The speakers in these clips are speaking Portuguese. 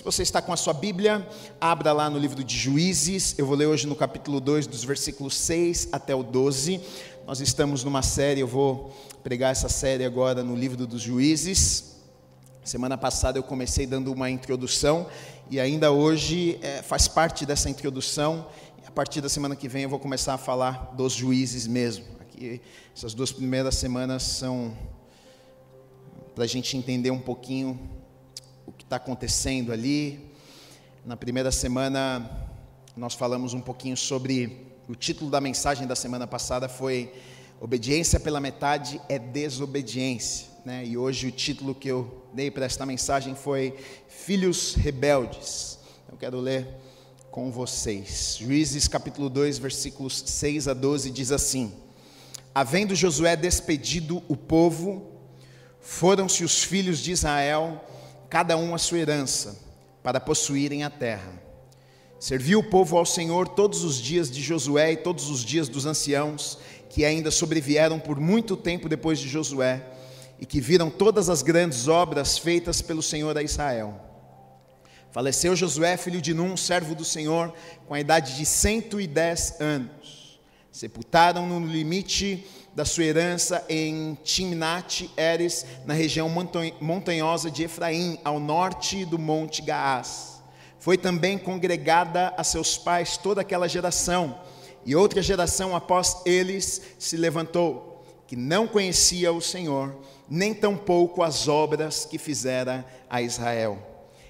Se você está com a sua Bíblia, abra lá no livro de Juízes. Eu vou ler hoje no capítulo 2, dos versículos 6 até o 12. Nós estamos numa série, eu vou pregar essa série agora no livro dos Juízes. Semana passada eu comecei dando uma introdução e ainda hoje é, faz parte dessa introdução. A partir da semana que vem eu vou começar a falar dos juízes mesmo. Aqui, essas duas primeiras semanas são para a gente entender um pouquinho o que está acontecendo ali. Na primeira semana, nós falamos um pouquinho sobre. O título da mensagem da semana passada foi Obediência pela metade é desobediência. Né? E hoje o título que eu dei para esta mensagem foi Filhos Rebeldes. Eu quero ler com vocês. Juízes capítulo 2, versículos 6 a 12 diz assim: Havendo Josué despedido o povo, foram-se os filhos de Israel cada um a sua herança, para possuírem a terra. Serviu o povo ao Senhor todos os dias de Josué e todos os dias dos anciãos, que ainda sobrevieram por muito tempo depois de Josué, e que viram todas as grandes obras feitas pelo Senhor a Israel. Faleceu Josué, filho de Num, servo do Senhor, com a idade de 110 anos. Sepultaram-no no limite da sua herança em Timnat Eres, na região montanhosa de Efraim, ao norte do monte Gaás. Foi também congregada a seus pais toda aquela geração, e outra geração após eles se levantou, que não conhecia o Senhor, nem tampouco as obras que fizera a Israel.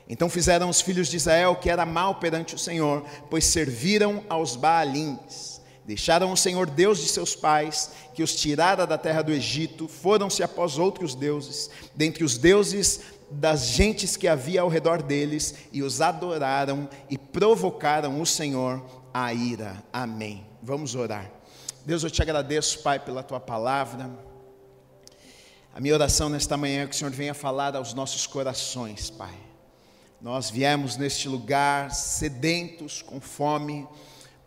Então fizeram os filhos de Israel que era mal perante o Senhor, pois serviram aos Baalins Deixaram o Senhor Deus de seus pais, que os tirara da terra do Egito, foram-se após outros deuses, dentre os deuses das gentes que havia ao redor deles, e os adoraram e provocaram o Senhor a ira. Amém. Vamos orar. Deus, eu te agradeço, Pai, pela tua palavra. A minha oração nesta manhã é que o Senhor venha falar aos nossos corações, Pai. Nós viemos neste lugar sedentos, com fome,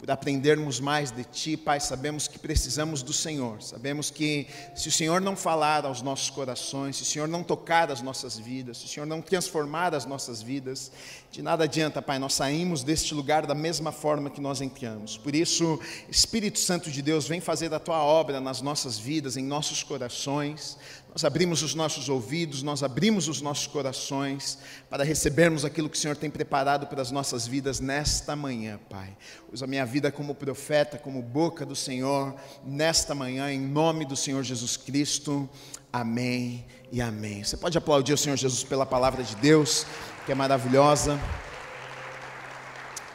por aprendermos mais de Ti, Pai. Sabemos que precisamos do Senhor, sabemos que se o Senhor não falar aos nossos corações, se o Senhor não tocar as nossas vidas, se o Senhor não transformar as nossas vidas, de nada adianta, Pai, nós saímos deste lugar da mesma forma que nós entramos. Por isso, Espírito Santo de Deus, vem fazer a Tua obra nas nossas vidas, em nossos corações, nós abrimos os nossos ouvidos, nós abrimos os nossos corações para recebermos aquilo que o Senhor tem preparado para as nossas vidas nesta manhã, Pai. Usa a minha vida como profeta, como boca do Senhor, nesta manhã, em nome do Senhor Jesus Cristo. Amém e amém. Você pode aplaudir o Senhor Jesus pela palavra de Deus, que é maravilhosa.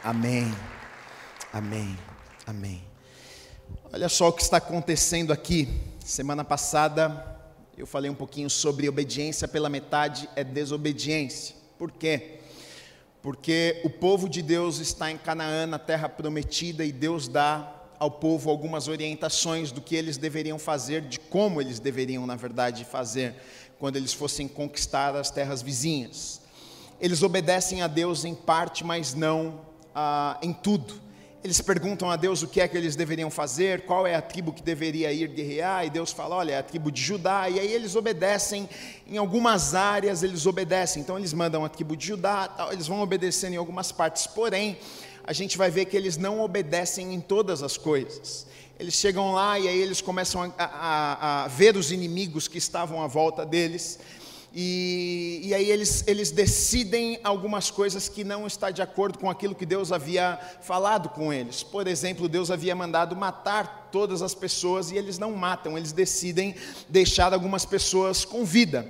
Amém, amém, amém. Olha só o que está acontecendo aqui. Semana passada eu falei um pouquinho sobre obediência pela metade é desobediência. Por quê? Porque o povo de Deus está em Canaã, na terra prometida, e Deus dá ao povo algumas orientações do que eles deveriam fazer, de como eles deveriam, na verdade, fazer quando eles fossem conquistar as terras vizinhas. Eles obedecem a Deus em parte, mas não ah, em tudo. Eles perguntam a Deus o que é que eles deveriam fazer, qual é a tribo que deveria ir guerrear, e Deus fala: olha, é a tribo de Judá, e aí eles obedecem, em algumas áreas eles obedecem, então eles mandam a tribo de Judá, eles vão obedecendo em algumas partes, porém, a gente vai ver que eles não obedecem em todas as coisas. Eles chegam lá e aí eles começam a, a, a ver os inimigos que estavam à volta deles, e, e, aí eles, eles decidem algumas coisas que não está de acordo com aquilo que Deus havia falado com eles. Por exemplo, Deus havia mandado matar todas as pessoas e eles não matam, eles decidem deixar algumas pessoas com vida.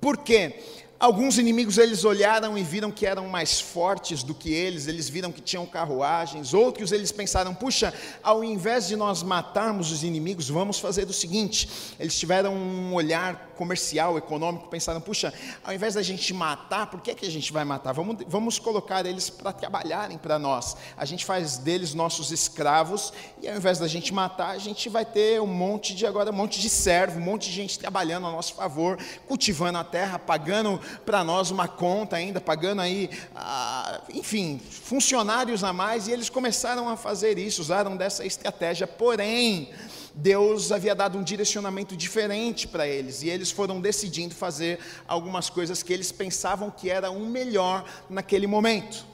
Por quê? Alguns inimigos eles olharam e viram que eram mais fortes do que eles, eles viram que tinham carruagens. Outros eles pensaram: puxa, ao invés de nós matarmos os inimigos, vamos fazer o seguinte. Eles tiveram um olhar comercial, econômico, pensaram: puxa, ao invés da gente matar, por que, que a gente vai matar? Vamos, vamos colocar eles para trabalharem para nós. A gente faz deles nossos escravos e ao invés da gente matar, a gente vai ter um monte de agora um monte de servo, um monte de gente trabalhando a nosso favor, cultivando a terra, pagando para nós uma conta ainda, pagando aí, ah, enfim, funcionários a mais, e eles começaram a fazer isso, usaram dessa estratégia, porém, Deus havia dado um direcionamento diferente para eles, e eles foram decidindo fazer algumas coisas que eles pensavam que era o melhor naquele momento.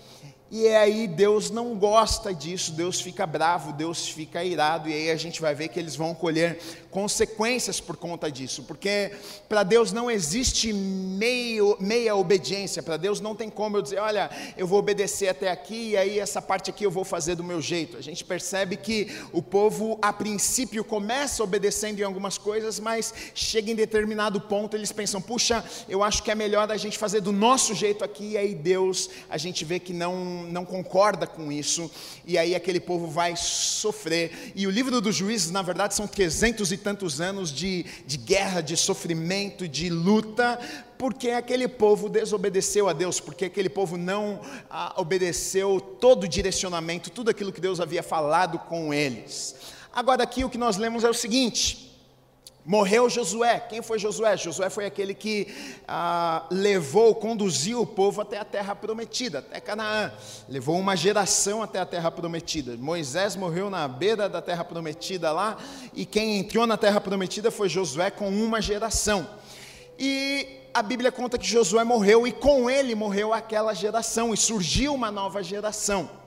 E é aí Deus não gosta disso, Deus fica bravo, Deus fica irado, e aí a gente vai ver que eles vão colher consequências por conta disso, porque para Deus não existe meio, meia obediência, para Deus não tem como eu dizer, olha, eu vou obedecer até aqui, e aí essa parte aqui eu vou fazer do meu jeito. A gente percebe que o povo, a princípio, começa obedecendo em algumas coisas, mas chega em determinado ponto, eles pensam, puxa, eu acho que é melhor a gente fazer do nosso jeito aqui, e aí Deus, a gente vê que não, não concorda com isso, e aí aquele povo vai sofrer. E o livro dos juízes, na verdade, são 300 e tantos anos de, de guerra, de sofrimento, de luta, porque aquele povo desobedeceu a Deus, porque aquele povo não ah, obedeceu todo o direcionamento, tudo aquilo que Deus havia falado com eles. Agora, aqui o que nós lemos é o seguinte. Morreu Josué. Quem foi Josué? Josué foi aquele que ah, levou, conduziu o povo até a terra prometida, até Canaã. Levou uma geração até a terra prometida. Moisés morreu na beira da terra prometida lá, e quem entrou na terra prometida foi Josué com uma geração. E a Bíblia conta que Josué morreu, e com ele morreu aquela geração, e surgiu uma nova geração.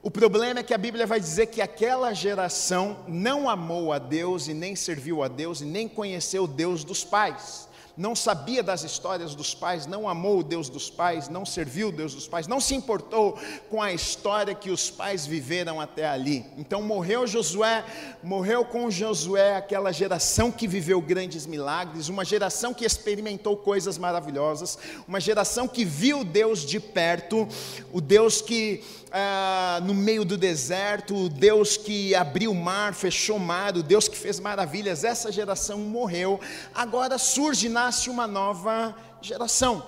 O problema é que a Bíblia vai dizer que aquela geração não amou a Deus e nem serviu a Deus e nem conheceu o Deus dos pais não sabia das histórias dos pais, não amou o Deus dos pais, não serviu o Deus dos pais, não se importou com a história que os pais viveram até ali. Então morreu Josué, morreu com Josué aquela geração que viveu grandes milagres, uma geração que experimentou coisas maravilhosas, uma geração que viu Deus de perto, o Deus que ah, no meio do deserto, o Deus que abriu o mar, fechou o mar, o Deus que fez maravilhas, essa geração morreu. Agora surge, nasce uma nova geração.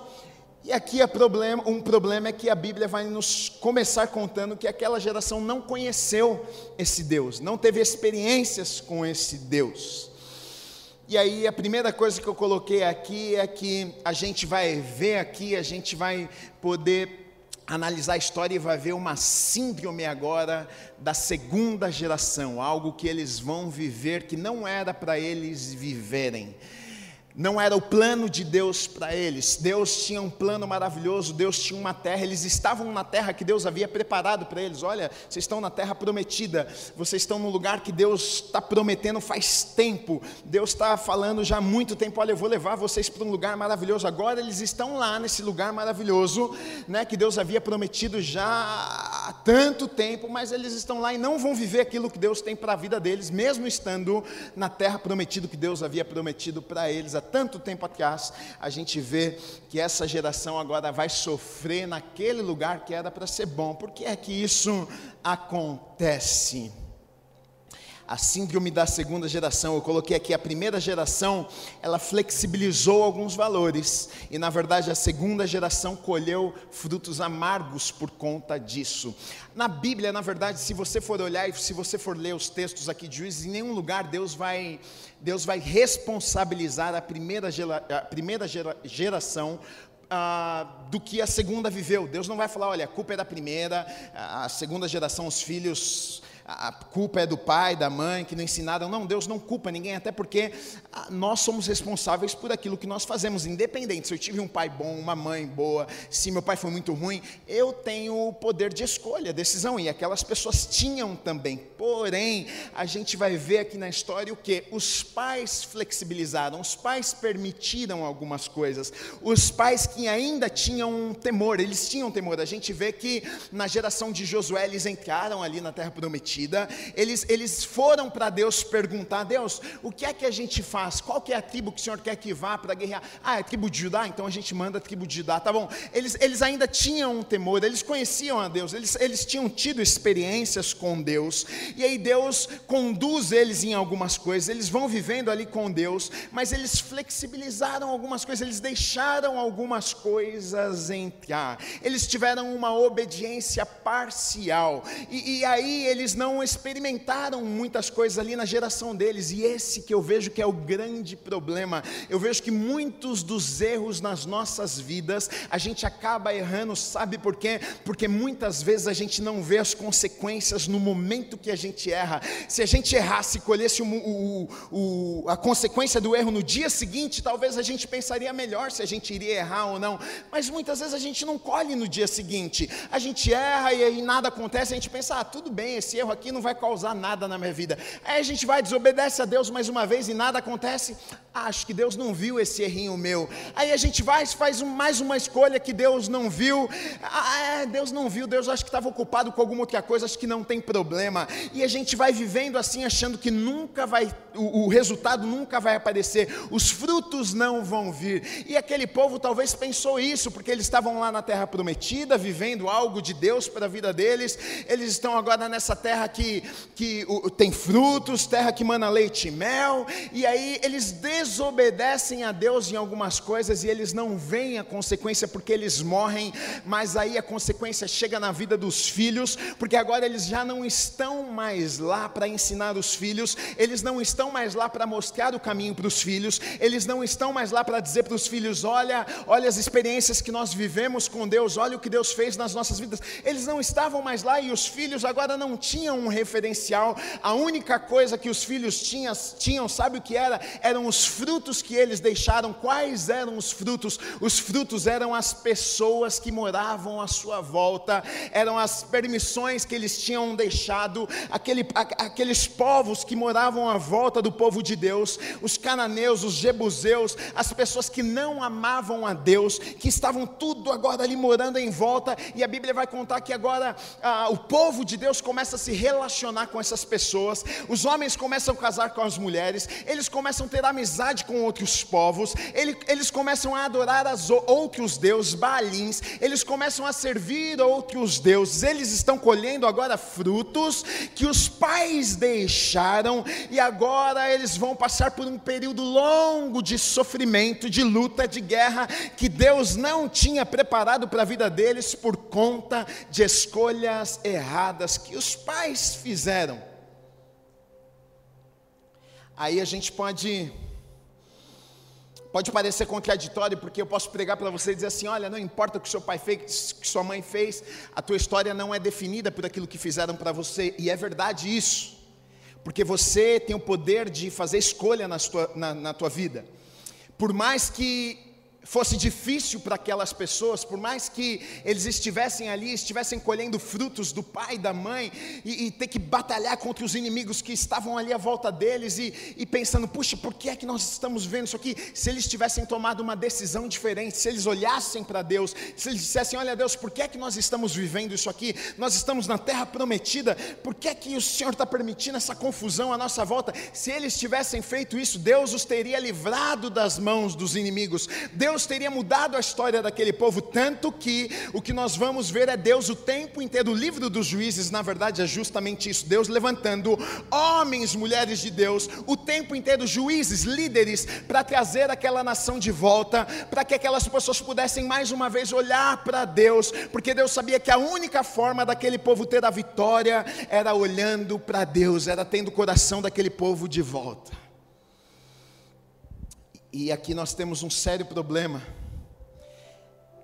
E aqui é problema, um problema é que a Bíblia vai nos começar contando que aquela geração não conheceu esse Deus, não teve experiências com esse Deus. E aí a primeira coisa que eu coloquei aqui é que a gente vai ver aqui, a gente vai poder analisar a história e vai ver uma síndrome agora da segunda geração, algo que eles vão viver que não era para eles viverem não era o plano de Deus para eles. Deus tinha um plano maravilhoso, Deus tinha uma terra, eles estavam na terra que Deus havia preparado para eles. Olha, vocês estão na terra prometida, vocês estão no lugar que Deus está prometendo faz tempo. Deus está falando já há muito tempo: olha, eu vou levar vocês para um lugar maravilhoso. Agora eles estão lá nesse lugar maravilhoso, né, que Deus havia prometido já há tanto tempo, mas eles estão lá e não vão viver aquilo que Deus tem para a vida deles, mesmo estando na terra prometida que Deus havia prometido para eles tanto tempo atrás, a gente vê que essa geração agora vai sofrer naquele lugar que era para ser bom. Por que é que isso acontece? A síndrome da segunda geração. Eu coloquei aqui a primeira geração, ela flexibilizou alguns valores, e na verdade a segunda geração colheu frutos amargos por conta disso. Na Bíblia, na verdade, se você for olhar e se você for ler os textos aqui de Juízes, em nenhum lugar Deus vai, Deus vai responsabilizar a primeira, gera, a primeira gera, geração ah, do que a segunda viveu. Deus não vai falar, olha, a culpa é da primeira, a segunda geração, os filhos a culpa é do pai, da mãe, que não ensinaram. Não, Deus não culpa ninguém, até porque ah, nós somos responsáveis por aquilo que nós fazemos, independente se eu tive um pai bom, uma mãe boa, se meu pai foi muito ruim, eu tenho o poder de escolha, decisão, e aquelas pessoas tinham também. Porém, a gente vai ver aqui na história o que? Os pais flexibilizaram, os pais permitiram algumas coisas, os pais que ainda tinham temor, eles tinham temor. A gente vê que na geração de Josué eles entraram ali na terra prometida eles, eles foram para Deus perguntar: Deus, o que é que a gente faz? Qual que é a tribo que o Senhor quer que vá para guerrear? Ah, é tribo de Judá? Então a gente manda a tribo de Judá, tá bom. Eles, eles ainda tinham um temor, eles conheciam a Deus, eles, eles tinham tido experiências com Deus, e aí Deus conduz eles em algumas coisas, eles vão vivendo ali com Deus, mas eles flexibilizaram algumas coisas, eles deixaram algumas coisas entrar, eles tiveram uma obediência parcial, e, e aí eles não experimentaram muitas coisas ali na geração deles, e esse que eu vejo que é o grande problema. Eu vejo que muitos dos erros nas nossas vidas, a gente acaba errando, sabe por quê? Porque muitas vezes a gente não vê as consequências no momento que a gente erra. Se a gente errasse e colhesse o, o, o, a consequência do erro no dia seguinte, talvez a gente pensaria melhor se a gente iria errar ou não, mas muitas vezes a gente não colhe no dia seguinte, a gente erra e aí nada acontece, a gente pensa, ah, tudo bem, esse erro aqui não vai causar nada na minha vida. Aí a gente vai, desobedece a Deus mais uma vez e nada acontece. Ah, acho que Deus não viu esse errinho meu. Aí a gente vai, faz mais uma escolha que Deus não viu. Ah, é, Deus não viu, Deus acho que estava ocupado com alguma outra coisa, acho que não tem problema. E a gente vai vivendo assim, achando que nunca vai, o, o resultado nunca vai aparecer, os frutos não vão vir. E aquele povo talvez pensou isso, porque eles estavam lá na terra prometida, vivendo algo de Deus para a vida deles. Eles estão agora nessa terra que, que tem frutos, terra que mana leite e mel, e aí eles desobedecem a Deus em algumas coisas e eles não veem a consequência porque eles morrem, mas aí a consequência chega na vida dos filhos, porque agora eles já não estão mais lá para ensinar os filhos, eles não estão mais lá para mostrar o caminho para os filhos, eles não estão mais lá para dizer para os filhos: olha, olha as experiências que nós vivemos com Deus, olha o que Deus fez nas nossas vidas. Eles não estavam mais lá e os filhos agora não tinham um referencial. A única coisa que os filhos tinham, tinham sabe o que era? Eram os frutos que eles deixaram. Quais eram os frutos? Os frutos eram as pessoas que moravam à sua volta, eram as permissões que eles tinham deixado, aquele, aqueles povos que moravam à volta do povo de Deus, os cananeus, os jebuseus, as pessoas que não amavam a Deus, que estavam tudo agora ali morando em volta, e a Bíblia vai contar que agora ah, o povo de Deus começa a se relacionar com essas pessoas, os homens começam a casar com as mulheres, eles começam a ter amizade com outros povos, eles, eles começam a adorar as outros deuses, balins, eles começam a servir outros deuses, eles estão colhendo agora frutos que os pais deixaram, e agora eles vão passar por um período longo de sofrimento, de luta, de guerra, que Deus não tinha preparado para a vida deles por conta de escolhas erradas que os pais fizeram. Aí a gente pode pode parecer contraditório, porque eu posso pregar para você e dizer assim: olha, não importa o que seu pai fez, que sua mãe fez, a tua história não é definida por aquilo que fizeram para você, e é verdade isso, porque você tem o poder de fazer escolha na tua, na, na tua vida, por mais que fosse difícil para aquelas pessoas, por mais que eles estivessem ali, estivessem colhendo frutos do pai da mãe, e, e ter que batalhar contra os inimigos que estavam ali à volta deles, e, e, pensando, puxa, por que é que nós estamos vendo isso aqui? Se eles tivessem tomado uma decisão diferente, se eles olhassem para Deus, se eles dissessem, olha Deus, por que é que nós estamos vivendo isso aqui? Nós estamos na terra prometida, por que é que o Senhor está permitindo essa confusão à nossa volta? Se eles tivessem feito isso, Deus os teria livrado das mãos dos inimigos, Deus Deus teria mudado a história daquele povo, tanto que o que nós vamos ver é Deus o tempo inteiro. O livro dos juízes, na verdade, é justamente isso: Deus levantando homens, mulheres de Deus, o tempo inteiro, juízes, líderes, para trazer aquela nação de volta, para que aquelas pessoas pudessem mais uma vez olhar para Deus, porque Deus sabia que a única forma daquele povo ter a vitória era olhando para Deus, era tendo o coração daquele povo de volta. E aqui nós temos um sério problema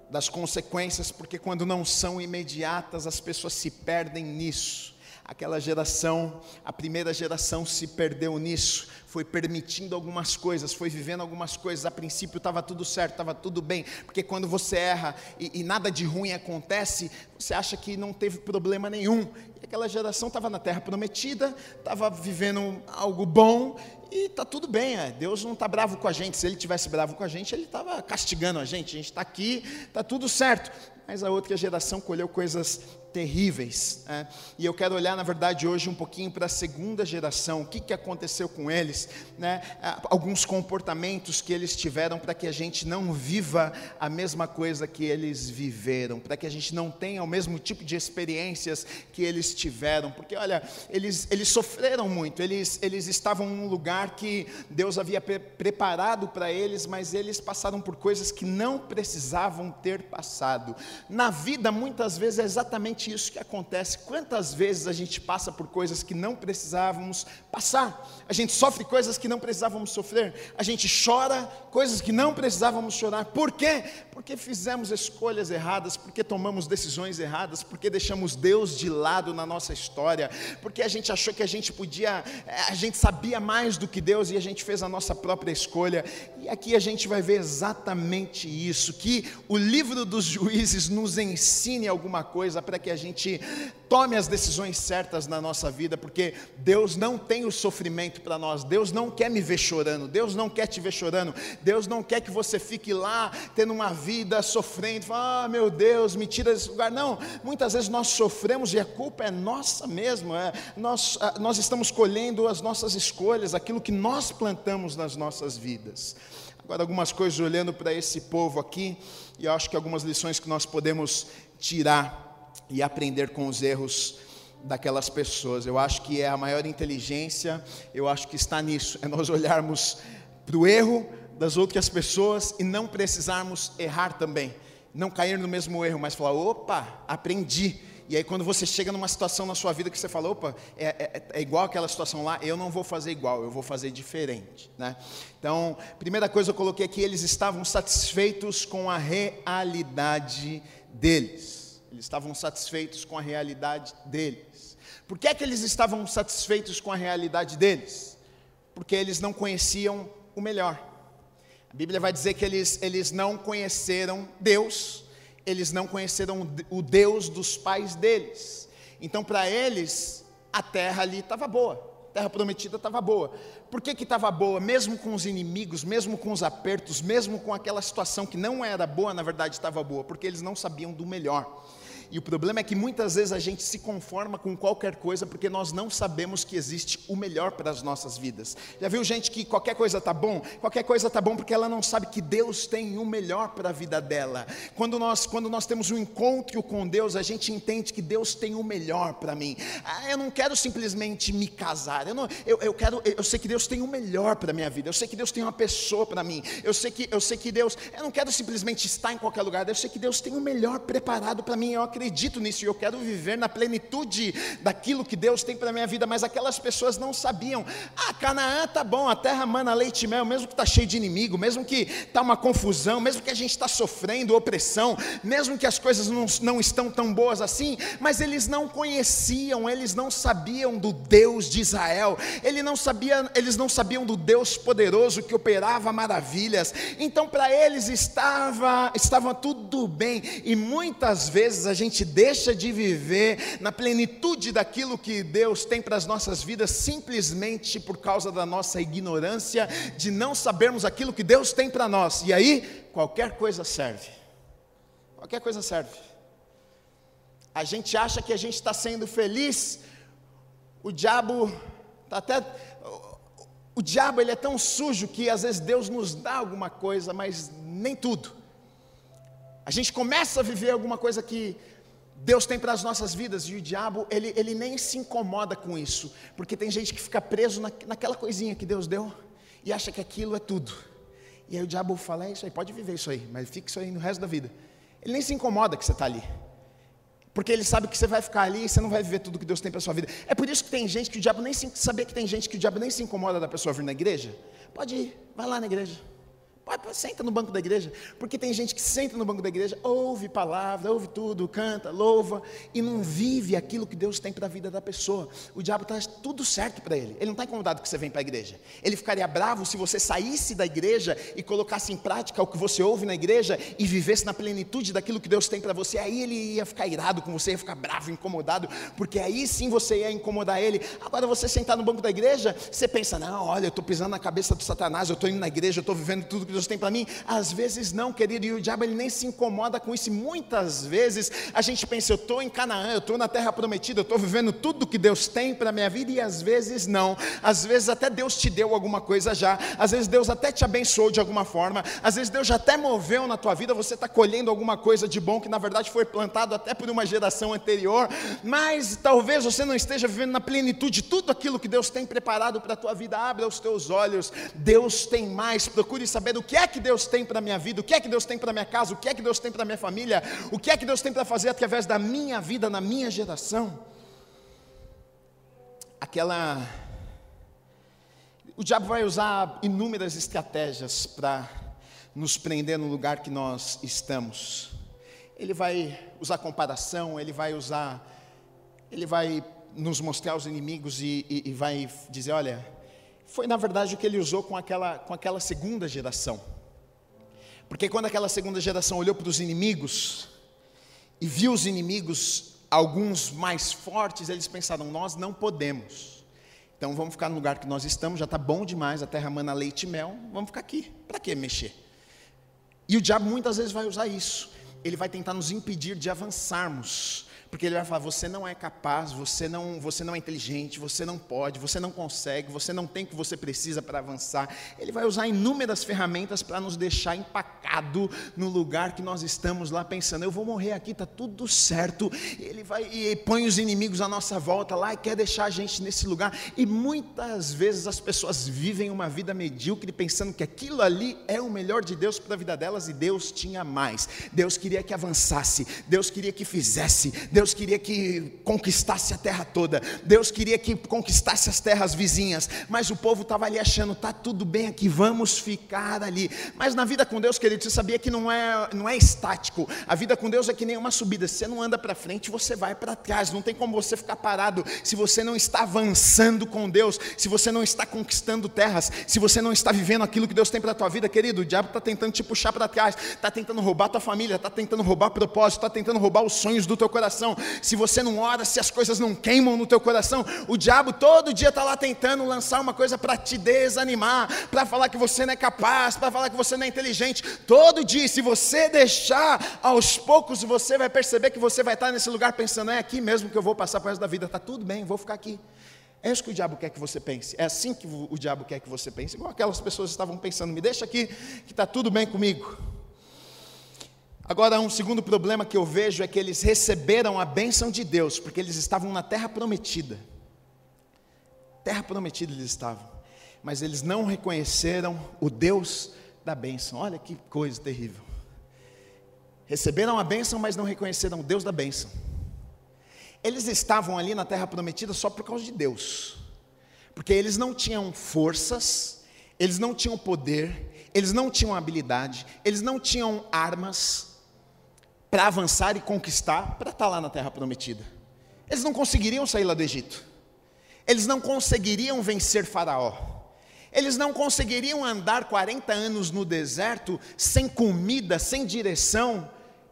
das consequências, porque quando não são imediatas, as pessoas se perdem nisso. Aquela geração, a primeira geração se perdeu nisso, foi permitindo algumas coisas, foi vivendo algumas coisas. A princípio estava tudo certo, estava tudo bem, porque quando você erra e, e, nada de ruim acontece, você acha que não teve problema nenhum. E aquela geração estava na terra prometida, estava vivendo algo bom e está tudo bem. É. Deus não está bravo com a gente. Se Ele tivesse bravo com a gente, Ele estava castigando a gente. A gente está aqui, está tudo certo. Mas a outra geração colheu coisas terríveis. Né? E eu quero olhar, na verdade, hoje um pouquinho para a segunda geração, o que, que aconteceu com eles, né? alguns comportamentos que eles tiveram para que a gente não viva a mesma coisa que eles viveram, para que a gente não tenha o mesmo tipo de experiências que eles tiveram, porque olha, eles, eles sofreram muito, eles, eles estavam num lugar que Deus havia pre preparado para eles, mas eles passaram por coisas que não precisavam ter passado. na vida muitas vezes é exatamente isso que acontece. Quantas vezes a gente passa por coisas que não precisávamos passar? A gente sofre coisas que não precisávamos sofrer. A gente chora coisas que não precisávamos chorar. Por quê? Porque fizemos escolhas erradas, porque tomamos decisões erradas, porque deixamos Deus de lado na nossa história, porque a gente achou que a gente podia, eh, a gente sabia mais do que Deus e a gente fez a nossa própria escolha. E aqui a gente vai ver exatamente isso, que o livro dos juízes nos ensine alguma coisa para que a gente tome as decisões certas na nossa vida, porque Deus não tem o sofrimento para nós, Deus não quer me ver chorando, Deus não quer te ver chorando, Deus não quer que você fique lá tendo uma vida sofrendo, ah meu Deus, me tira desse lugar. Não, muitas vezes nós sofremos e a culpa é nossa mesmo, é, nós, ah, nós estamos colhendo as nossas escolhas, aquilo que nós plantamos nas nossas vidas. Agora, algumas coisas olhando para esse povo aqui, e eu acho que algumas lições que nós podemos tirar e aprender com os erros daquelas pessoas. Eu acho que é a maior inteligência, eu acho que está nisso, é nós olharmos para o erro das outras pessoas e não precisarmos errar também. Não cair no mesmo erro, mas falar: opa, aprendi. E aí, quando você chega numa situação na sua vida que você fala, opa, é, é, é, igual aquela situação lá, eu não vou fazer igual, eu vou fazer diferente. Né? Então, primeira coisa eu coloquei aqui, eles estavam satisfeitos com a realidade deles. Eles estavam satisfeitos com a realidade deles. Por que é que eles estavam satisfeitos com a realidade deles? Porque eles não conheciam o melhor. A Bíblia vai dizer que eles, eles não conheceram Deus, eles não conheceram o Deus dos pais deles. Então, para eles, a terra ali estava boa terra prometida estava boa. Por que estava boa? Mesmo com os inimigos, mesmo com os apertos, mesmo com aquela situação que não era boa, na verdade estava boa, porque eles não sabiam do melhor. E o problema é que muitas vezes a gente se conforma com qualquer coisa porque nós não sabemos que existe o melhor para as nossas vidas. Já viu gente que qualquer coisa tá bom? Qualquer coisa tá bom porque ela não sabe que Deus tem o melhor para a vida dela. Quando nós, quando nós temos um encontro com Deus, a gente entende que Deus tem o melhor para mim. Ah, eu não quero simplesmente me casar. Eu, não, eu, eu quero, eu sei que Deus tem o melhor para a minha vida. Eu sei que Deus tem uma pessoa para mim. Eu sei que, eu sei que Deus, eu não quero simplesmente estar em qualquer lugar. Eu sei que Deus tem o melhor preparado para mim. Eu acredito nisso e eu quero viver na plenitude daquilo que Deus tem para a minha vida, mas aquelas pessoas não sabiam. Ah, Canaã tá bom, a terra mana leite e mel, mesmo que está cheio de inimigo, mesmo que está uma confusão, mesmo que a gente está sofrendo opressão, mesmo que as coisas não, não estão tão boas assim, mas eles não conheciam, eles não sabiam do Deus de Israel, não eles não sabiam do Deus poderoso que operava maravilhas, então para eles estava, estava tudo bem, e muitas vezes a gente deixa deixa de viver na plenitude daquilo que Deus tem para as nossas vidas, simplesmente por causa da nossa ignorância, de não sabermos aquilo que Deus tem para nós. E aí, qualquer coisa serve. Qualquer coisa serve. A gente acha que a gente está sendo feliz, o diabo está até. O diabo ele é tão sujo que às vezes Deus nos dá alguma coisa, mas nem tudo. A gente começa a viver alguma coisa que Deus tem para as nossas vidas e o diabo, ele, ele nem se incomoda com isso, porque tem gente que fica preso na, naquela coisinha que Deus deu e acha que aquilo é tudo. E aí o diabo fala: é isso aí, pode viver isso aí, mas fique isso aí no resto da vida. Ele nem se incomoda que você está ali, porque ele sabe que você vai ficar ali e você não vai viver tudo que Deus tem para a sua vida. É por isso que tem gente que o diabo nem se, sabia que tem gente que o diabo nem se incomoda da pessoa vir na igreja. Pode ir, vai lá na igreja. Senta no banco da igreja, porque tem gente que senta no banco da igreja, ouve palavra, ouve tudo, canta, louva, e não vive aquilo que Deus tem para a vida da pessoa. O diabo traz tudo certo para ele, ele não está incomodado que você vem para a igreja. Ele ficaria bravo se você saísse da igreja e colocasse em prática o que você ouve na igreja e vivesse na plenitude daquilo que Deus tem para você. Aí ele ia ficar irado com você, ia ficar bravo, incomodado, porque aí sim você ia incomodar ele. Agora você sentar no banco da igreja, você pensa: não, olha, eu estou pisando na cabeça do Satanás, eu estou indo na igreja, eu estou vivendo tudo que Deus tem para mim? Às vezes não, querido, e o diabo ele nem se incomoda com isso. Muitas vezes a gente pensa, eu estou em Canaã, eu estou na terra prometida, eu estou vivendo tudo que Deus tem para a minha vida, e às vezes não. Às vezes até Deus te deu alguma coisa já, às vezes Deus até te abençoou de alguma forma, às vezes Deus já até moveu na tua vida, você está colhendo alguma coisa de bom que na verdade foi plantado até por uma geração anterior, mas talvez você não esteja vivendo na plenitude tudo aquilo que Deus tem preparado para a tua vida. Abra os teus olhos, Deus tem mais, procure saber o que é que Deus tem para a minha vida, o que é que Deus tem para a minha casa, o que é que Deus tem para a minha família, o que é que Deus tem para fazer através da minha vida, na minha geração. Aquela. O diabo vai usar inúmeras estratégias para nos prender no lugar que nós estamos. Ele vai usar comparação, ele vai usar, ele vai nos mostrar os inimigos e, e, e vai dizer: olha, foi na verdade o que ele usou com aquela, com aquela segunda geração. Porque quando aquela segunda geração olhou para os inimigos e viu os inimigos, alguns mais fortes, eles pensaram: nós não podemos. Então vamos ficar no lugar que nós estamos, já está bom demais, a terra mana leite e mel, vamos ficar aqui. Para que mexer? E o diabo muitas vezes vai usar isso. Ele vai tentar nos impedir de avançarmos porque ele vai falar: você não é capaz, você não, você não é inteligente, você não pode, você não consegue, você não tem o que você precisa para avançar. Ele vai usar inúmeras ferramentas para nos deixar empacado no lugar que nós estamos lá pensando: eu vou morrer aqui, está tudo certo. Ele vai e põe os inimigos à nossa volta lá e quer deixar a gente nesse lugar. E muitas vezes as pessoas vivem uma vida medíocre pensando que aquilo ali é o melhor de Deus para a vida delas e Deus tinha mais. Deus queria que avançasse, Deus queria que fizesse. Deus queria que conquistasse a terra toda, Deus queria que conquistasse as terras vizinhas, mas o povo estava ali achando, tá tudo bem aqui, vamos ficar ali. Mas na vida com Deus, querido, você sabia que não é, não é estático. A vida com Deus é que nem uma subida. Se você não anda para frente, você vai para trás. Não tem como você ficar parado se você não está avançando com Deus, se você não está conquistando terras, se você não está vivendo aquilo que Deus tem para a tua vida, querido. O diabo está tentando te puxar para trás, está tentando roubar tua família, está tentando roubar propósito, está tentando roubar os sonhos do teu coração coração, se você não ora, se as coisas não queimam no teu coração, o diabo todo dia está lá tentando lançar uma coisa para te desanimar, para falar que você não é capaz, para falar que você não é inteligente. Todo dia, se você deixar, aos poucos você vai perceber que você vai estar nesse lugar pensando: é aqui mesmo que eu vou passar para resto da vida, está tudo bem, vou ficar aqui. É isso que o diabo quer que você pense. É assim que o diabo quer que você pense. Igual aquelas pessoas estavam pensando: me deixa aqui, que está tudo bem comigo. Agora, um segundo problema que eu vejo é que eles receberam a bênção de Deus, porque eles estavam na terra prometida. Terra prometida eles estavam, mas eles não reconheceram o Deus da bênção. Olha que coisa terrível. Receberam a bênção, mas não reconheceram o Deus da bênção. Eles estavam ali na terra prometida só por causa de Deus, porque eles não tinham forças, eles não tinham poder, eles não tinham habilidade, eles não tinham armas, para avançar e conquistar, para estar tá lá na terra prometida. Eles não conseguiriam sair lá do Egito. Eles não conseguiriam vencer Faraó. Eles não conseguiriam andar 40 anos no deserto sem comida, sem direção,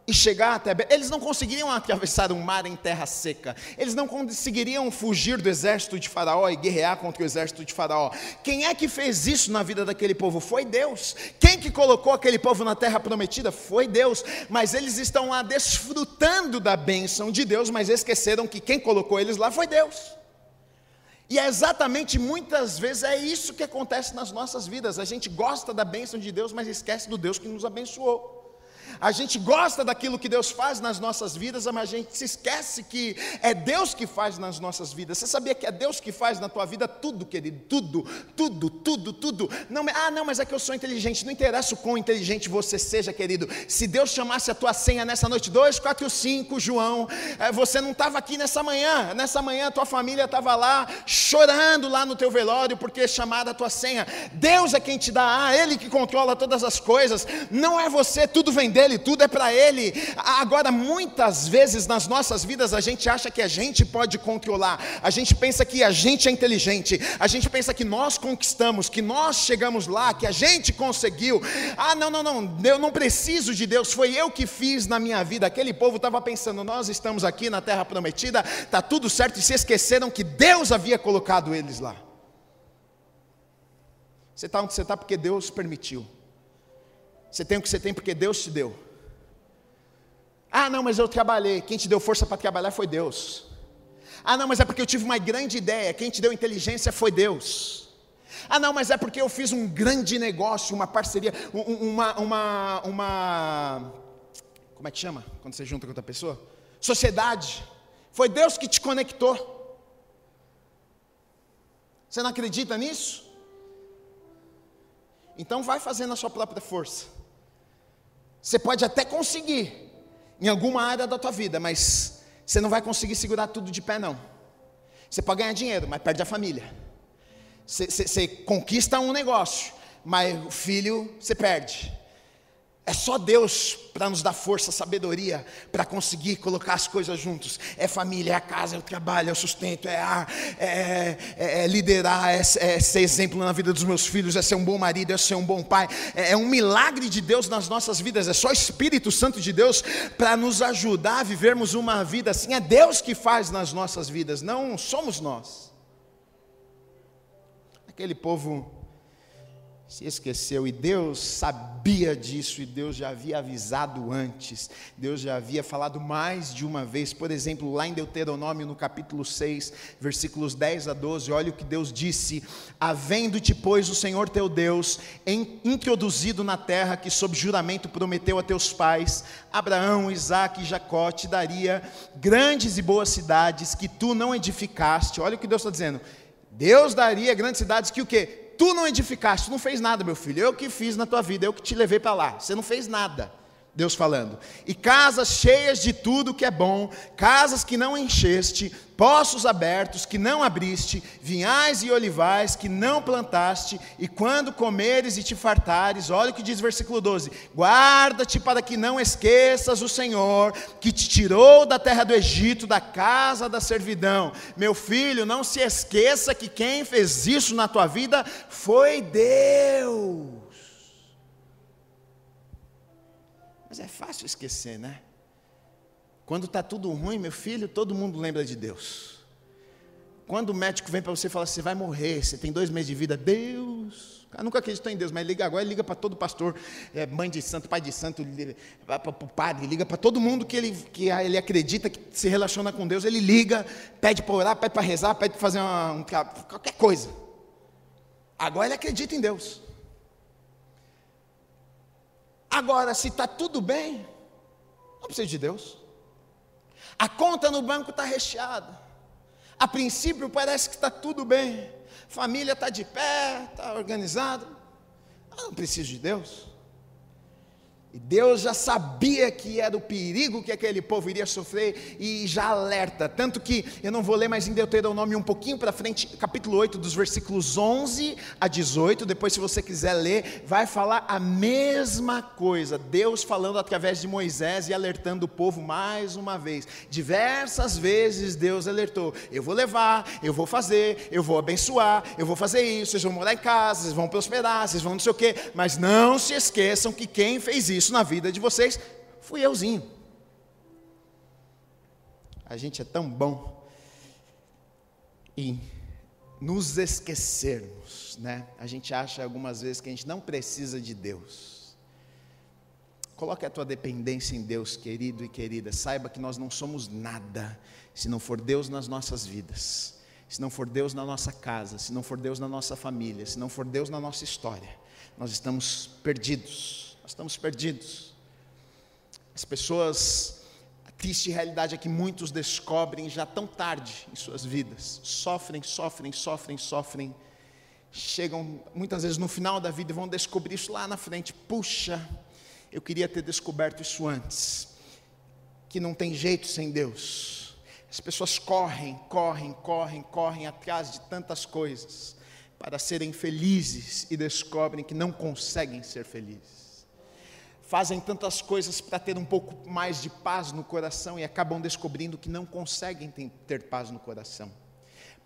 e chegar até. Eles não conseguiriam atravessar um mar em terra seca. Eles não conseguiriam fugir do exército de Faraó e guerrear contra o exército de Faraó. Quem é que fez isso na vida daquele povo? Foi Deus. Quem que colocou aquele povo na terra prometida? Foi Deus. Mas eles estão lá desfrutando da bênção de Deus, mas esqueceram que quem colocou eles lá foi Deus. E é exatamente muitas vezes é isso que acontece nas nossas vidas. A gente gosta da bênção de Deus, mas esquece do Deus que nos abençoou. A gente gosta daquilo que Deus faz nas nossas vidas, mas a gente se esquece que é Deus que faz nas nossas vidas. Você sabia que é Deus que faz na tua vida tudo, querido? Tudo, tudo, tudo, tudo. Não, ah, não, mas é que eu sou inteligente. Não interessa o quão inteligente você seja, querido. Se Deus chamasse a tua senha nessa noite, 2, 4, 5, João, eh, você não estava aqui nessa manhã. Nessa manhã a tua família estava lá chorando lá no teu velório porque chamada a tua senha. Deus é quem te dá, ah, Ele que controla todas as coisas. Não é você, tudo vem dele dele, tudo é para ele. Agora, muitas vezes nas nossas vidas a gente acha que a gente pode controlar, a gente pensa que a gente é inteligente, a gente pensa que nós conquistamos, que nós chegamos lá, que a gente conseguiu. Ah, não, não, não, eu não preciso de Deus, foi eu que fiz na minha vida. Aquele povo estava pensando, nós estamos aqui na terra prometida, está tudo certo, e se esqueceram que Deus havia colocado eles lá. Você está onde você está porque Deus permitiu. Você tem o que você tem porque Deus te deu. Ah, não, mas eu trabalhei. Quem te deu força para trabalhar foi Deus. Ah, não, mas é porque eu tive uma grande ideia. Quem te deu inteligência foi Deus. Ah, não, mas é porque eu fiz um grande negócio, uma parceria, uma, uma, uma. Como é que chama? Quando você junta com outra pessoa? Sociedade. Foi Deus que te conectou. Você não acredita nisso? Então vai fazendo a sua própria força. Você pode até conseguir em alguma área da tua vida, mas você não vai conseguir segurar tudo de pé não. Você pode ganhar dinheiro, mas perde a família. Você, você, você conquista um negócio, mas o filho você perde. É só Deus para nos dar força, sabedoria, para conseguir colocar as coisas juntos. É família, é a casa, é o trabalho, é o sustento, é ar, é, é, é liderar, é, é, ser exemplo na vida dos meus filhos, é ser um bom marido, é ser um bom pai. É, é um milagre de Deus nas nossas vidas. É só Espírito Santo de Deus para nos ajudar a vivermos uma vida assim. É Deus que faz nas nossas vidas, não somos nós. Aquele povo se esqueceu e Deus sabia disso e Deus já havia avisado antes. Deus já havia falado mais de uma vez, por exemplo, lá em Deuteronômio no capítulo 6, versículos 10 a 12, olha o que Deus disse: Havendo-te, pois, o Senhor teu Deus introduzido na terra que sob juramento prometeu a teus pais, Abraão, Isaque e Jacó, te daria grandes e boas cidades que tu não edificaste. Olha o que Deus está dizendo. Deus daria grandes cidades que o quê? Tu não edificaste, tu não fez nada, meu filho. Eu que fiz na tua vida, eu que te levei para lá. Você não fez nada. Deus falando. E casas cheias de tudo que é bom, casas que não encheste, poços abertos que não abriste, vinhais e olivais que não plantaste, e quando comeres e te fartares, olha o que diz versículo 12: guarda-te para que não esqueças o Senhor, que te tirou da terra do Egito, da casa da servidão. Meu filho, não se esqueça que quem fez isso na tua vida foi Deus. Mas é fácil esquecer, né? Quando está tudo ruim, meu filho, todo mundo lembra de Deus. Quando o médico vem para você e fala, você vai morrer, você tem dois meses de vida, Deus. Eu nunca acreditou em Deus, mas liga agora, liga para todo pastor, é, mãe de santo, pai de santo, para o padre, liga para todo mundo que ele, que ele acredita que se relaciona com Deus, ele liga, pede para orar, pede para rezar, pede para fazer uma, um, qualquer coisa. Agora ele acredita em Deus. Agora, se está tudo bem, não precisa de Deus. A conta no banco está recheada. A princípio parece que está tudo bem. Família está de pé, está organizado. não preciso de Deus. E Deus já sabia que era o perigo que aquele povo iria sofrer e já alerta. Tanto que eu não vou ler mais em Deuteronômio um pouquinho para frente, capítulo 8, dos versículos 11 a 18. Depois, se você quiser ler, vai falar a mesma coisa. Deus falando através de Moisés e alertando o povo mais uma vez. Diversas vezes Deus alertou: eu vou levar, eu vou fazer, eu vou abençoar, eu vou fazer isso, vocês vão morar em casa, vocês vão prosperar, vocês vão não sei o quê. Mas não se esqueçam que quem fez isso isso na vida de vocês, fui euzinho. A gente é tão bom em nos esquecermos, né? A gente acha algumas vezes que a gente não precisa de Deus. Coloque a tua dependência em Deus, querido e querida. Saiba que nós não somos nada se não for Deus nas nossas vidas, se não for Deus na nossa casa, se não for Deus na nossa família, se não for Deus na nossa história. Nós estamos perdidos. Nós estamos perdidos. As pessoas, a triste realidade é que muitos descobrem já tão tarde em suas vidas. Sofrem, sofrem, sofrem, sofrem. Chegam muitas vezes no final da vida e vão descobrir isso lá na frente. Puxa, eu queria ter descoberto isso antes. Que não tem jeito sem Deus. As pessoas correm, correm, correm, correm atrás de tantas coisas para serem felizes e descobrem que não conseguem ser felizes fazem tantas coisas para ter um pouco mais de paz no coração e acabam descobrindo que não conseguem ter paz no coração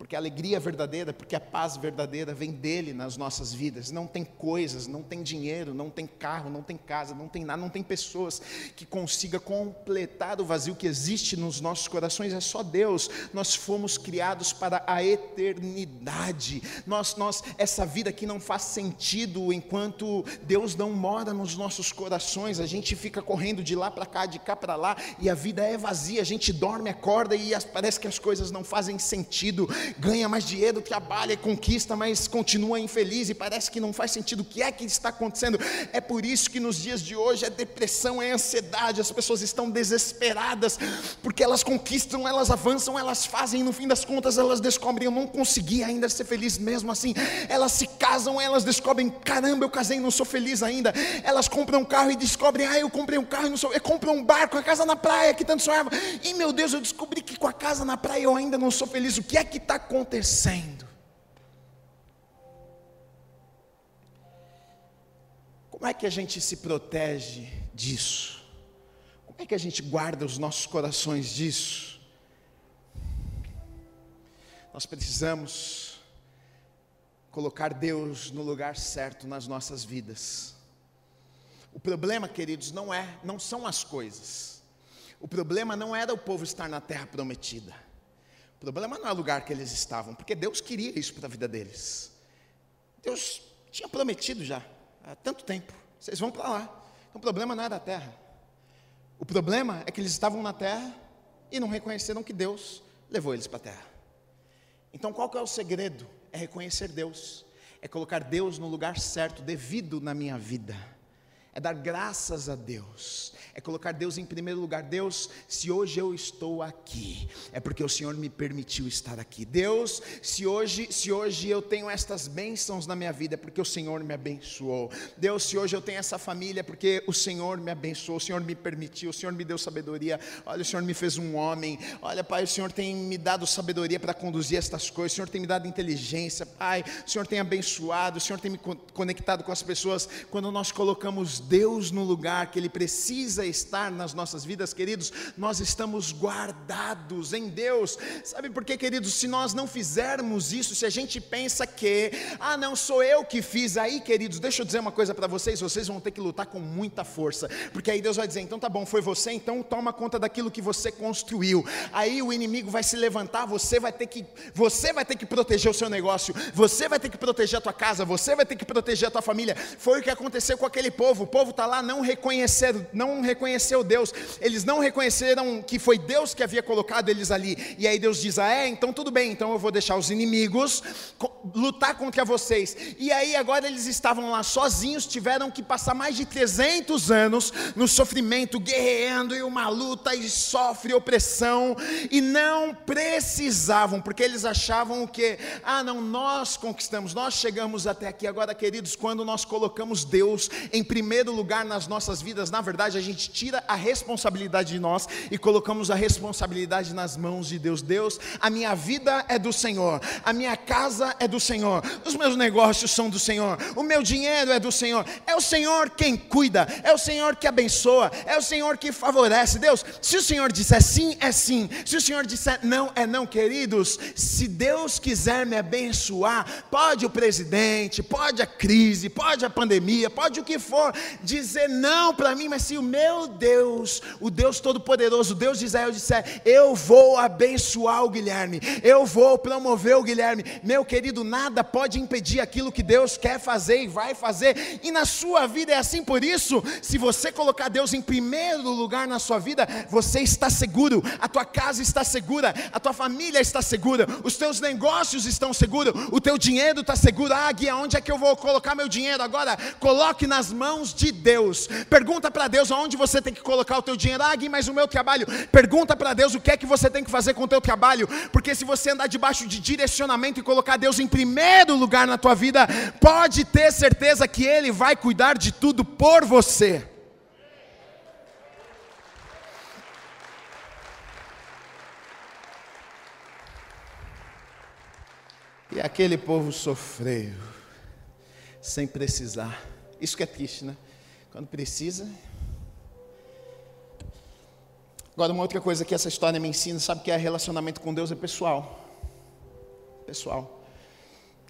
porque a alegria verdadeira, porque a paz verdadeira vem dele nas nossas vidas. Não tem coisas, não tem dinheiro, não tem carro, não tem casa, não tem nada, não tem pessoas que consiga completar o vazio que existe nos nossos corações. É só Deus. Nós fomos criados para a eternidade. Nós, nós, essa vida aqui não faz sentido enquanto Deus não mora nos nossos corações. A gente fica correndo de lá para cá, de cá para lá, e a vida é vazia. A gente dorme, acorda e parece que as coisas não fazem sentido ganha mais dinheiro, trabalha, conquista, mas continua infeliz e parece que não faz sentido. O que é que está acontecendo? É por isso que nos dias de hoje é depressão, é ansiedade, as pessoas estão desesperadas, porque elas conquistam, elas avançam, elas fazem, e no fim das contas elas descobrem, eu não consegui ainda ser feliz mesmo assim. Elas se casam, elas descobrem, caramba, eu casei, não sou feliz ainda. Elas compram um carro e descobrem, ah, eu comprei um carro e não sou, eu compro um barco, a casa na praia, que tanto sonhava. E meu Deus, eu descobri que com a casa na praia eu ainda não sou feliz. O que é que está acontecendo? Como é que a gente se protege disso? Como é que a gente guarda os nossos corações disso? Nós precisamos colocar Deus no lugar certo nas nossas vidas. O problema, queridos, não é, não são as coisas. O problema não era o povo estar na terra prometida. O problema não é o lugar que eles estavam, porque Deus queria isso para a vida deles. Deus tinha prometido já há tanto tempo. Vocês vão para lá. Então o problema não é da terra. O problema é que eles estavam na terra e não reconheceram que Deus levou eles para a terra. Então qual que é o segredo? É reconhecer Deus. É colocar Deus no lugar certo, devido na minha vida. É dar graças a Deus é colocar Deus em primeiro lugar. Deus, se hoje eu estou aqui, é porque o Senhor me permitiu estar aqui. Deus, se hoje, se hoje eu tenho estas bênçãos na minha vida, é porque o Senhor me abençoou. Deus, se hoje eu tenho essa família, é porque o Senhor me abençoou, o Senhor me permitiu, o Senhor me deu sabedoria. Olha, o Senhor me fez um homem. Olha, Pai, o Senhor tem me dado sabedoria para conduzir estas coisas. O Senhor tem me dado inteligência, Pai. O Senhor tem abençoado, o Senhor tem me conectado com as pessoas. Quando nós colocamos Deus no lugar que Ele precisa estar nas nossas vidas, queridos, nós estamos guardados em Deus. Sabe por quê, queridos? Se nós não fizermos isso, se a gente pensa que, ah, não sou eu que fiz, aí, queridos, deixa eu dizer uma coisa para vocês, vocês vão ter que lutar com muita força, porque aí Deus vai dizer, então tá bom, foi você, então toma conta daquilo que você construiu. Aí o inimigo vai se levantar, você vai ter que, você vai ter que proteger o seu negócio, você vai ter que proteger a tua casa, você vai ter que proteger a tua família. Foi o que aconteceu com aquele povo. Povo está lá não reconhecer, não reconheceu Deus, eles não reconheceram que foi Deus que havia colocado eles ali. E aí Deus diz: Ah, é, então tudo bem, então eu vou deixar os inimigos lutar contra vocês. E aí agora eles estavam lá sozinhos, tiveram que passar mais de 300 anos no sofrimento, guerreando e uma luta e sofre opressão e não precisavam, porque eles achavam o que? Ah, não, nós conquistamos, nós chegamos até aqui. Agora, queridos, quando nós colocamos Deus em primeiro lugar nas nossas vidas, na verdade a gente tira a responsabilidade de nós e colocamos a responsabilidade nas mãos de Deus. Deus, a minha vida é do Senhor, a minha casa é do Senhor, os meus negócios são do Senhor, o meu dinheiro é do Senhor. É o Senhor quem cuida, é o Senhor que abençoa, é o Senhor que favorece. Deus, se o Senhor disser sim, é sim. Se o Senhor disser não, é não, queridos. Se Deus quiser me abençoar, pode o presidente, pode a crise, pode a pandemia, pode o que for, dizer não para mim, mas se o meu Deus, o Deus Todo-Poderoso, o Deus de Israel, disser: Eu vou abençoar o Guilherme, eu vou promover o Guilherme, meu querido, nada pode impedir aquilo que Deus quer fazer e vai fazer, e na sua vida é assim, por isso, se você colocar Deus em primeiro lugar na sua vida, você está seguro, a tua casa está segura, a tua família está segura, os teus negócios estão seguros, o teu dinheiro está seguro. Ah, guia, onde é que eu vou colocar meu dinheiro agora? Coloque nas mãos de Deus, pergunta para Deus aonde você tem que colocar o teu dinheiro. Ah, Gui, mas o meu trabalho. Pergunta para Deus o que é que você tem que fazer com o teu trabalho. Porque se você andar debaixo de direcionamento e colocar Deus em primeiro lugar na tua vida, pode ter certeza que Ele vai cuidar de tudo por você. E aquele povo sofreu, sem precisar. Isso que é triste, né? Quando precisa, Agora, uma outra coisa que essa história me ensina, sabe que é relacionamento com Deus é pessoal. Pessoal.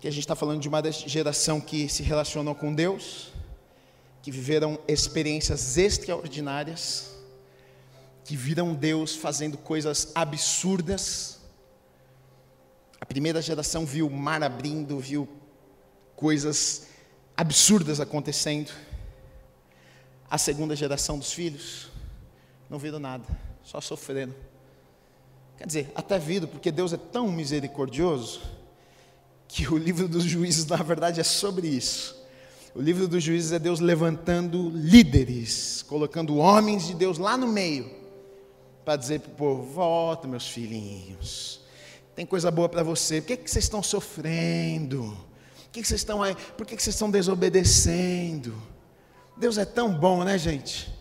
Que a gente está falando de uma geração que se relacionou com Deus, que viveram experiências extraordinárias, que viram Deus fazendo coisas absurdas. A primeira geração viu o mar abrindo, viu coisas absurdas acontecendo. A segunda geração dos filhos não viram nada só sofrendo. Quer dizer, até vindo, porque Deus é tão misericordioso que o livro dos juízes, na verdade, é sobre isso. O livro dos juízes é Deus levantando líderes, colocando homens de Deus lá no meio, para dizer para o povo: volta, meus filhinhos, tem coisa boa para você, por que, que vocês estão sofrendo? Por que, que vocês estão aí? Por que, que vocês estão desobedecendo? Deus é tão bom, né, gente?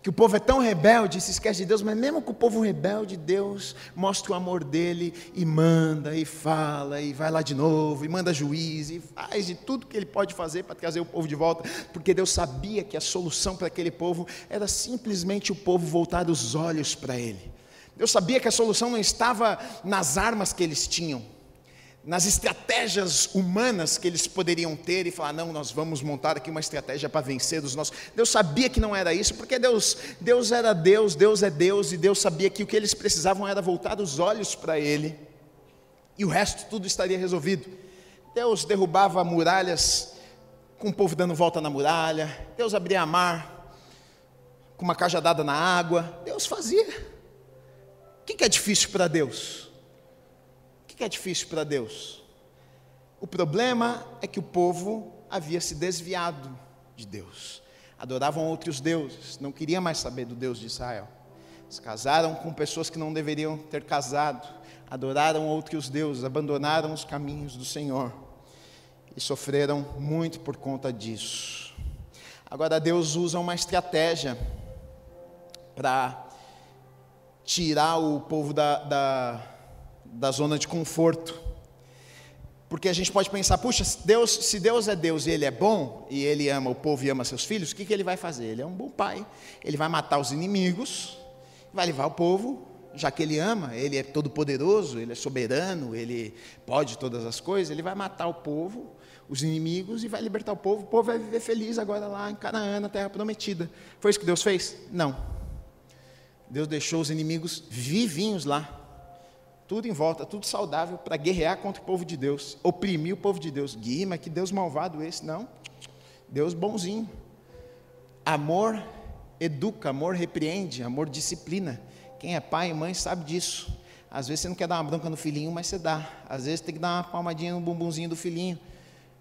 que o povo é tão rebelde, se esquece de Deus, mas mesmo com o povo rebelde, Deus mostra o amor dele e manda, e fala, e vai lá de novo, e manda juiz, e faz de tudo que ele pode fazer para trazer o povo de volta, porque Deus sabia que a solução para aquele povo era simplesmente o povo voltar os olhos para ele. Deus sabia que a solução não estava nas armas que eles tinham, nas estratégias humanas que eles poderiam ter e falar, não, nós vamos montar aqui uma estratégia para vencer os nossos. Deus sabia que não era isso, porque Deus, Deus era Deus, Deus é Deus, e Deus sabia que o que eles precisavam era voltar os olhos para Ele, e o resto tudo estaria resolvido. Deus derrubava muralhas com o povo dando volta na muralha, Deus abria a mar com uma cajadada na água, Deus fazia. O que é difícil para Deus? Que é difícil para Deus? O problema é que o povo havia se desviado de Deus, adoravam outros deuses, não queriam mais saber do Deus de Israel. Se casaram com pessoas que não deveriam ter casado, adoraram outros deuses, abandonaram os caminhos do Senhor e sofreram muito por conta disso. Agora Deus usa uma estratégia para tirar o povo da, da da zona de conforto. Porque a gente pode pensar, puxa, Deus, se Deus é Deus e Ele é bom, e Ele ama o povo e ama seus filhos, o que, que Ele vai fazer? Ele é um bom pai, Ele vai matar os inimigos, vai levar o povo, já que Ele ama, Ele é todo poderoso, Ele é soberano, Ele pode todas as coisas, Ele vai matar o povo, os inimigos, e vai libertar o povo, o povo vai viver feliz agora lá em Canaã, na terra prometida. Foi isso que Deus fez? Não. Deus deixou os inimigos vivinhos lá, tudo em volta, tudo saudável para guerrear contra o povo de Deus, oprimir o povo de Deus. Guima, que Deus malvado esse, não. Deus bonzinho. Amor educa, amor repreende, amor disciplina. Quem é pai e mãe sabe disso. Às vezes você não quer dar uma bronca no filhinho, mas você dá. Às vezes tem que dar uma palmadinha no bumbumzinho do filhinho,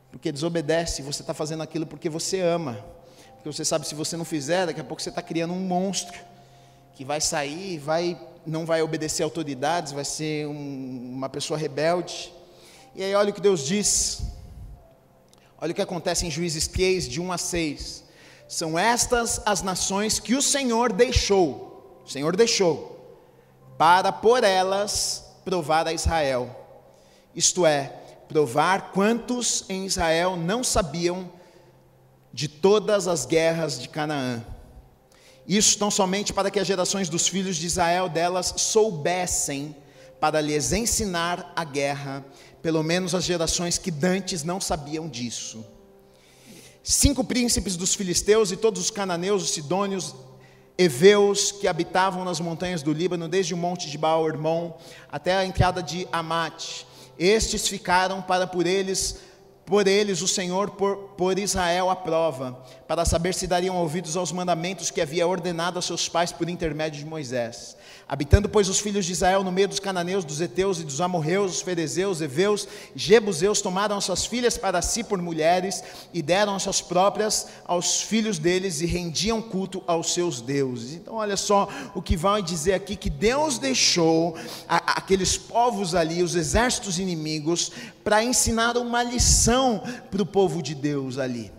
porque desobedece. Você está fazendo aquilo porque você ama. Porque você sabe, se você não fizer, daqui a pouco você está criando um monstro que vai sair, vai não vai obedecer autoridades, vai ser um, uma pessoa rebelde. E aí, olha o que Deus diz. Olha o que acontece em Juízes 3, de 1 a 6. São estas as nações que o Senhor deixou, o Senhor deixou, para por elas provar a Israel. Isto é, provar quantos em Israel não sabiam de todas as guerras de Canaã isso não somente para que as gerações dos filhos de Israel delas soubessem para lhes ensinar a guerra, pelo menos as gerações que dantes não sabiam disso. Cinco príncipes dos filisteus e todos os cananeus, os sidônios, heveus que habitavam nas montanhas do Líbano, desde o monte de Baal Hermon até a entrada de Amate. Estes ficaram para por eles por eles o Senhor por, por Israel a prova, para saber se dariam ouvidos aos mandamentos que havia ordenado a seus pais por intermédio de Moisés. Habitando, pois, os filhos de Israel no meio dos cananeus, dos heteus e dos amorreus, dos ferezeus, heveus, jebuseus, tomaram as suas filhas para si por mulheres e deram as suas próprias aos filhos deles e rendiam culto aos seus deuses. Então, olha só o que vai dizer aqui: que Deus deixou a, aqueles povos ali, os exércitos inimigos, para ensinar uma lição para o povo de Deus ali.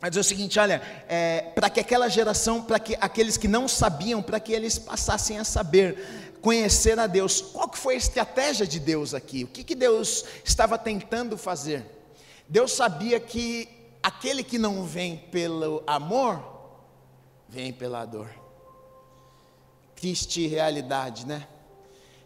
Vai dizer o seguinte: olha, é, para que aquela geração, para que aqueles que não sabiam, para que eles passassem a saber, conhecer a Deus. Qual que foi a estratégia de Deus aqui? O que, que Deus estava tentando fazer? Deus sabia que aquele que não vem pelo amor, vem pela dor. Triste realidade, né?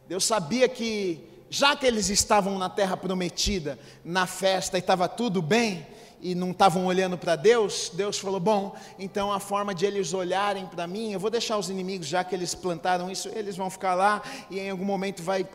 Deus sabia que, já que eles estavam na terra prometida, na festa e estava tudo bem, e não estavam olhando para Deus, Deus falou: Bom, então a forma de eles olharem para mim, eu vou deixar os inimigos, já que eles plantaram isso, eles vão ficar lá e em algum momento vai,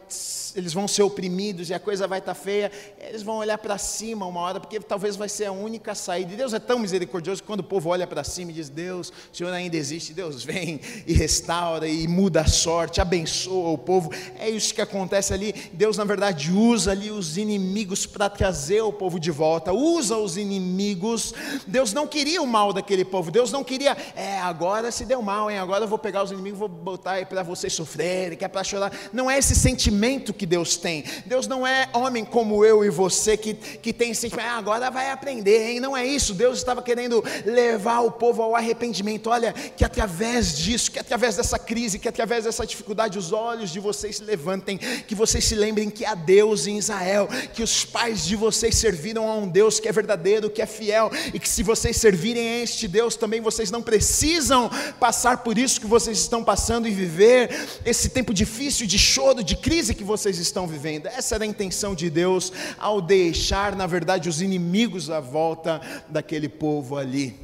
eles vão ser oprimidos e a coisa vai estar tá feia. Eles vão olhar para cima uma hora, porque talvez vai ser a única saída. E Deus é tão misericordioso que quando o povo olha para cima e diz: Deus, o Senhor ainda existe, Deus vem e restaura e muda a sorte, abençoa o povo. É isso que acontece ali. Deus, na verdade, usa ali os inimigos para trazer o povo de volta, usa os inimigos. Deus não queria o mal daquele povo. Deus não queria, é, agora se deu mal, hein? Agora eu vou pegar os inimigos, vou botar aí para vocês sofrerem, que é para chorar. Não é esse sentimento que Deus tem. Deus não é homem como eu e você que, que tem sentimento, ah, agora vai aprender, hein? Não é isso. Deus estava querendo levar o povo ao arrependimento. Olha, que através disso, que através dessa crise, que através dessa dificuldade, os olhos de vocês se levantem, que vocês se lembrem que há Deus em Israel, que os pais de vocês serviram a um Deus que é verdadeiro que é fiel, e que se vocês servirem a este Deus também, vocês não precisam passar por isso que vocês estão passando e viver esse tempo difícil de choro, de crise que vocês estão vivendo. Essa era a intenção de Deus ao deixar, na verdade, os inimigos à volta daquele povo ali.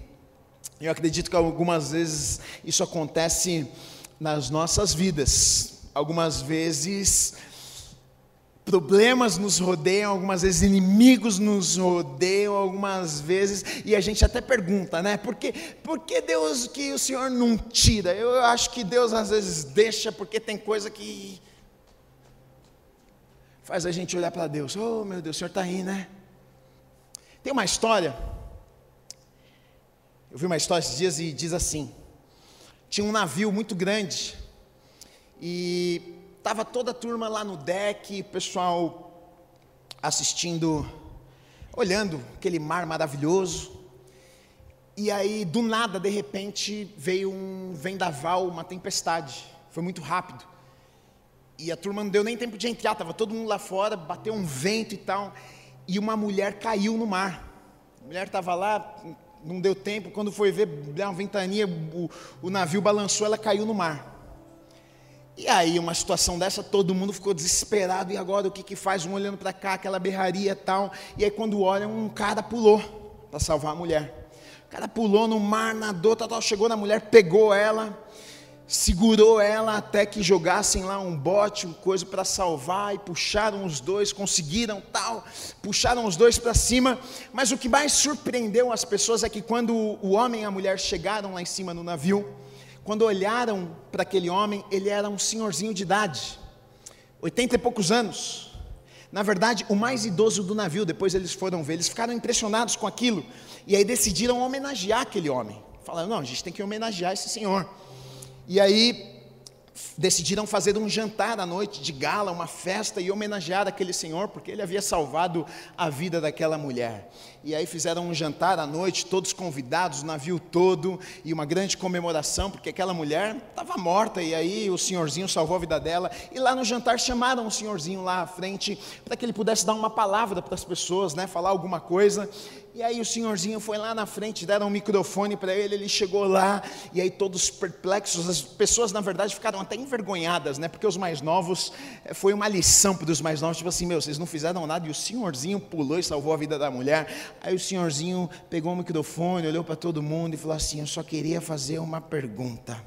Eu acredito que algumas vezes isso acontece nas nossas vidas. Algumas vezes problemas nos rodeiam, algumas vezes inimigos nos rodeiam, algumas vezes, e a gente até pergunta, né? Por que, por que Deus que o Senhor não tira? Eu acho que Deus às vezes deixa porque tem coisa que faz a gente olhar para Deus. Oh, meu Deus, o Senhor está aí, né? Tem uma história. Eu vi uma história esses dias e diz assim: tinha um navio muito grande e Estava toda a turma lá no deck, pessoal assistindo, olhando aquele mar maravilhoso. E aí, do nada, de repente, veio um vendaval, uma tempestade. Foi muito rápido. E a turma não deu nem tempo de entrar, estava todo mundo lá fora, bateu um vento e tal. E uma mulher caiu no mar. A mulher estava lá, não deu tempo. Quando foi ver, uma ventania, o, o navio balançou, ela caiu no mar. E aí, uma situação dessa, todo mundo ficou desesperado. E agora, o que, que faz? Um olhando para cá, aquela berraria e tal. E aí, quando olham, um cara pulou para salvar a mulher. O cara pulou no mar, nadou, tal, tal, chegou na mulher, pegou ela, segurou ela até que jogassem lá um bote, uma coisa para salvar. E puxaram os dois, conseguiram tal. Puxaram os dois para cima. Mas o que mais surpreendeu as pessoas é que quando o homem e a mulher chegaram lá em cima no navio quando olharam para aquele homem, ele era um senhorzinho de idade, oitenta e poucos anos. Na verdade, o mais idoso do navio, depois eles foram ver, eles ficaram impressionados com aquilo, e aí decidiram homenagear aquele homem. Falaram: não, a gente tem que homenagear esse senhor. E aí decidiram fazer um jantar à noite de gala, uma festa e homenagear aquele senhor, porque ele havia salvado a vida daquela mulher. E aí fizeram um jantar à noite, todos convidados, o navio todo, e uma grande comemoração, porque aquela mulher estava morta, e aí o senhorzinho salvou a vida dela. E lá no jantar chamaram o senhorzinho lá à frente, para que ele pudesse dar uma palavra para as pessoas, né, falar alguma coisa. E aí o senhorzinho foi lá na frente, deram um microfone para ele, ele chegou lá, e aí todos perplexos, as pessoas na verdade ficaram até envergonhadas, né? Porque os mais novos, eh, foi uma lição para os mais novos, tipo assim, meu, vocês não fizeram nada, e o senhorzinho pulou e salvou a vida da mulher. Aí o senhorzinho pegou o microfone, olhou para todo mundo e falou assim: Eu só queria fazer uma pergunta.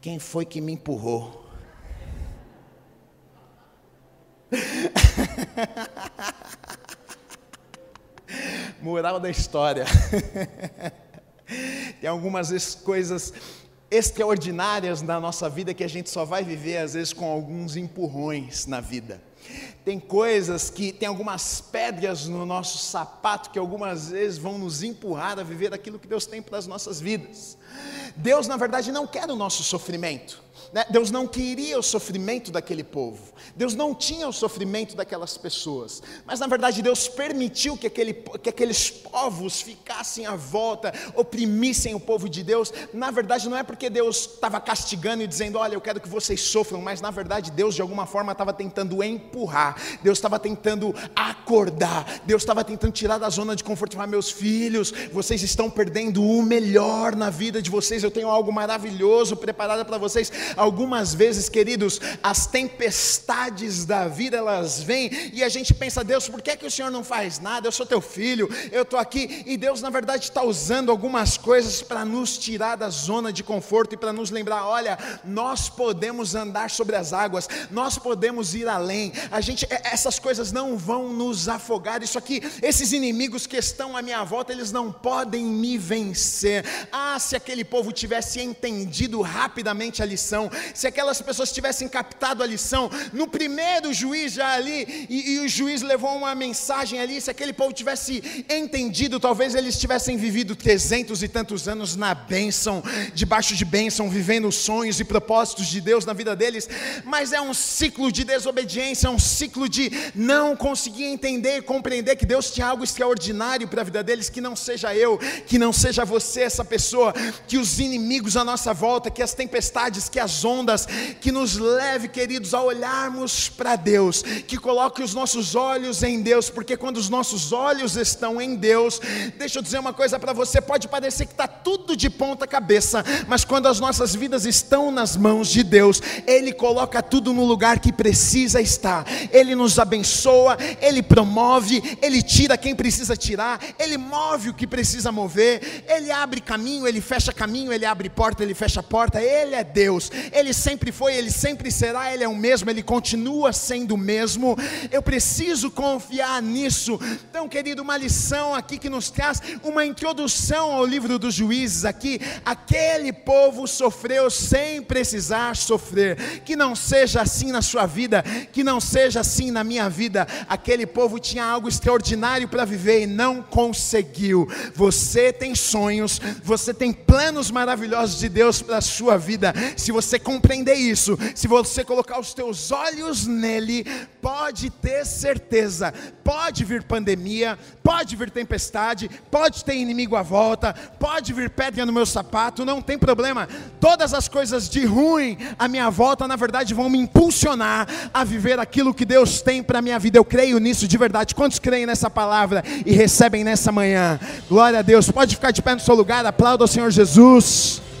Quem foi que me empurrou? Moral da história. Tem algumas coisas extraordinárias na nossa vida que a gente só vai viver às vezes com alguns empurrões na vida. Tem coisas que tem algumas pedras no nosso sapato que algumas vezes vão nos empurrar a viver aquilo que Deus tem para as nossas vidas. Deus, na verdade, não quer o nosso sofrimento. Né? Deus não queria o sofrimento daquele povo, Deus não tinha o sofrimento daquelas pessoas, mas na verdade Deus permitiu que, aquele, que aqueles povos ficassem à volta, oprimissem o povo de Deus. Na verdade, não é porque Deus estava castigando e dizendo, olha, eu quero que vocês sofram, mas na verdade Deus de alguma forma estava tentando empurrar, Deus estava tentando acordar, Deus estava tentando tirar da zona de conforto falar, meus filhos, vocês estão perdendo o melhor na vida de vocês eu tenho algo maravilhoso preparado para vocês. Algumas vezes, queridos, as tempestades da vida elas vêm e a gente pensa, Deus, por que, é que o Senhor não faz nada? Eu sou teu filho, eu estou aqui. E Deus, na verdade, está usando algumas coisas para nos tirar da zona de conforto e para nos lembrar: olha, nós podemos andar sobre as águas, nós podemos ir além. A gente, é, essas coisas não vão nos afogar. Isso aqui, esses inimigos que estão à minha volta, eles não podem me vencer. Ah, se aquele povo tivesse entendido rapidamente a lição, se aquelas pessoas tivessem captado a lição, no primeiro juiz já ali, e, e o juiz levou uma mensagem ali, se aquele povo tivesse entendido, talvez eles tivessem vivido trezentos e tantos anos na bênção, debaixo de bênção, vivendo sonhos e propósitos de Deus na vida deles, mas é um ciclo de desobediência, é um ciclo de não conseguir entender e compreender que Deus tinha algo extraordinário para a vida deles, que não seja eu, que não seja você essa pessoa, que os inimigos à nossa volta, que as tempestades, que as ondas, que nos leve, queridos, a olharmos para Deus, que coloque os nossos olhos em Deus, porque quando os nossos olhos estão em Deus, deixa eu dizer uma coisa para você, pode parecer que está tudo de ponta cabeça, mas quando as nossas vidas estão nas mãos de Deus, Ele coloca tudo no lugar que precisa estar, Ele nos abençoa, Ele promove, Ele tira quem precisa tirar, Ele move o que precisa mover, Ele abre caminho, Ele fecha caminho, Ele abre porta, Ele fecha porta, Ele é Deus, Ele sempre foi, Ele sempre será, Ele é o mesmo, Ele continua sendo o mesmo, eu preciso confiar nisso. Então, querido, uma lição aqui que nos traz uma introdução ao livro dos juízes aqui, aquele povo sofreu sem precisar sofrer, que não seja assim na sua vida, que não seja assim na minha vida, aquele povo tinha algo extraordinário para viver e não conseguiu, você tem sonhos, você tem planos maravilhosos de Deus para a sua vida, se você compreender isso, se você colocar os teus olhos nele, pode ter certeza, pode vir pandemia, pode vir tempestade, pode ter inimigo à volta, pode vir pedra no meu sapato, não tem problema. Todas as coisas de ruim à minha volta, na verdade, vão me impulsionar a viver aquilo que Deus tem para a minha vida. Eu creio nisso de verdade. Quantos creem nessa palavra e recebem nessa manhã? Glória a Deus. Pode ficar de pé no seu lugar, aplauda ao Senhor Jesus. Deus.